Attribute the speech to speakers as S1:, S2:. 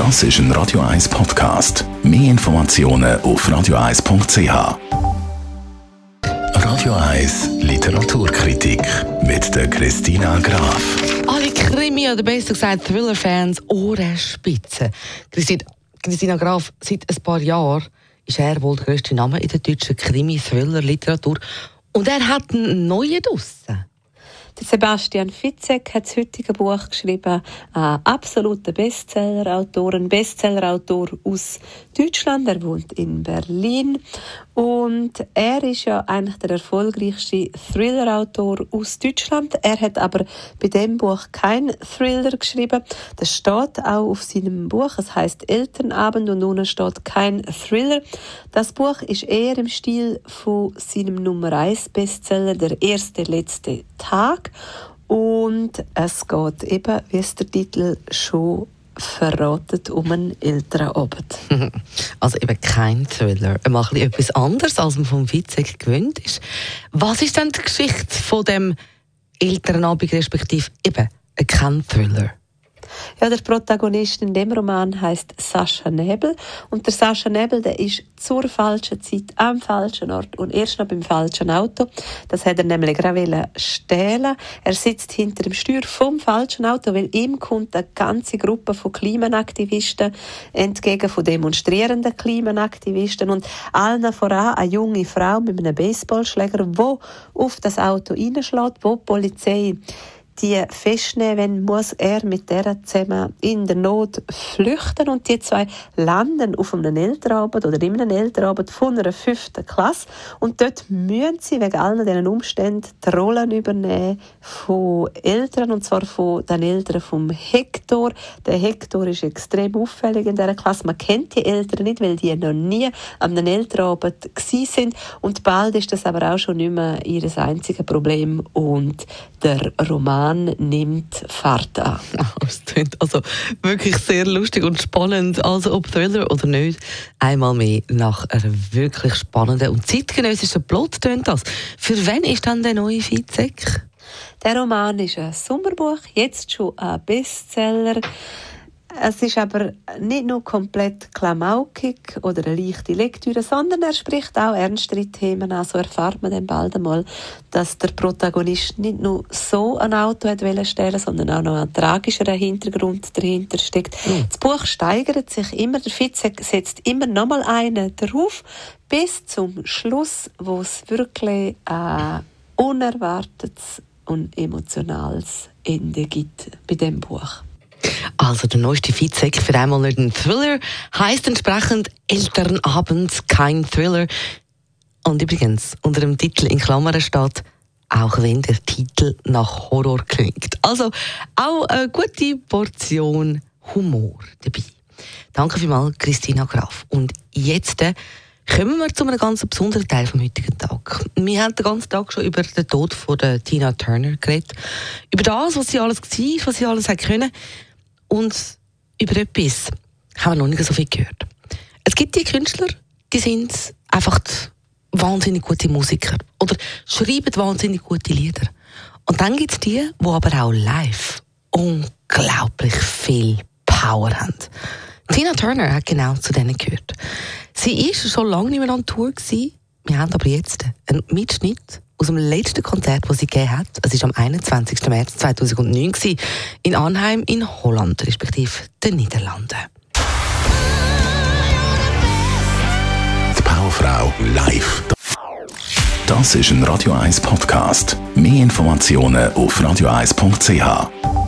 S1: Das ist ein Radio 1 Podcast. Mehr Informationen auf radio1.ch. Radio 1 Literaturkritik mit der Christina Graf.
S2: Alle Krimi oder besser gesagt Thriller-Fans Ohrenspitzen. Christina, Christina Graf, seit ein paar Jahren ist er wohl der grösste Name in der deutschen Krimi-Thriller-Literatur. Und er hat einen neuen draussen.
S3: Sebastian Fitzek hat das heutige Buch geschrieben, ein absoluter Bestsellerautor, ein Bestsellerautor aus Deutschland. Er wohnt in Berlin und er ist ja eigentlich der erfolgreichste Thriller-Autor aus Deutschland. Er hat aber bei dem Buch kein Thriller geschrieben. Das steht auch auf seinem Buch. Es heißt Elternabend und unten steht kein Thriller. Das Buch ist eher im Stil von seinem Nummer 1 Bestseller, der erste letzte Tag. Und es geht eben, wie es der Titel schon verratet, um einen älteren Abend.
S2: Also eben kein Thriller, mal etwas anderes, als man vom Witzig gewöhnt ist. Was ist denn die Geschichte von dem älteren Abend, respektive eben kein Thriller?
S3: Ja, der Protagonist in dem Roman heißt Sascha Nebel und der Sascha Nebel, der ist zur falschen Zeit am falschen Ort und erst noch beim falschen Auto. Das hat er nämlich gerade stehlen. Er sitzt hinter dem Steuer vom falschen Auto, weil ihm kommt eine ganze Gruppe von Klimaaktivisten entgegen, von demonstrierenden Klimaaktivisten und allen voran eine junge Frau mit einem Baseballschläger, wo auf das Auto reinschlägt, wo die Polizei die festnehmen wenn muss er mit der zusammen in der Not flüchten und die zwei landen auf einem Elternabend oder in einem Elternabend von einer fünften Klasse und dort müssen sie wegen allen diesen Umständen die Rollen übernehmen von Eltern und zwar von den Eltern vom Hector. Der Hector ist extrem auffällig in dieser Klasse. Man kennt die Eltern nicht, weil die noch nie an einem Elternabend sind und bald ist das aber auch schon nicht mehr ihr einziges Problem und der Roman Roman nimmt Fahrt an.
S2: Es klingt also wirklich sehr lustig und spannend, also ob Thriller oder nicht. Einmal mehr nach einer wirklich spannenden und zeitgenössischen Plot tönt das. Für wen ist dann der neue Vizek?
S3: Der Roman ist ein Sommerbuch, jetzt schon ein Bestseller. Es ist aber nicht nur komplett klamaukig oder eine leichte Lektüre, sondern er spricht auch ernstere Themen an. So erfahrt man dann bald einmal, dass der Protagonist nicht nur so ein Auto hat stellen sondern auch noch ein tragischerer Hintergrund dahinter steckt. Mhm. Das Buch steigert sich immer, der Fitze setzt immer noch mal einen drauf, bis zum Schluss, wo es wirklich ein unerwartetes und emotionales Ende gibt bei dem Buch.
S2: Also der neueste Feedback für einmal nicht ein Thriller, heißt entsprechend Elternabend kein Thriller. Und übrigens, unter dem Titel in Klammern steht, auch wenn der Titel nach Horror klingt. Also auch eine gute Portion Humor dabei. Danke vielmals, Christina Graf. Und jetzt äh, kommen wir zu einem ganz besonderen Teil vom heutigen Tag. Wir haben den ganzen Tag schon über den Tod von Tina Turner geredet. Über das, was sie alles war, was sie alles hat können. Und über etwas haben wir noch nicht so viel gehört. Es gibt die Künstler, die sind einfach wahnsinnig gute Musiker oder schreiben wahnsinnig gute Lieder. Und dann gibt es die, die aber auch live unglaublich viel Power haben. Tina Turner hat genau zu denen gehört. Sie ist schon lange nicht mehr an Tour gewesen. Wir haben aber jetzt einen Mitschnitt aus dem letzten Konzert, das sie gegeben hat. Es war am 21. März 2009 in Arnheim in Holland, respektive den Niederlanden.
S1: Die Powerfrau live. Das ist ein Radio 1 Podcast. Mehr Informationen auf radio1.ch.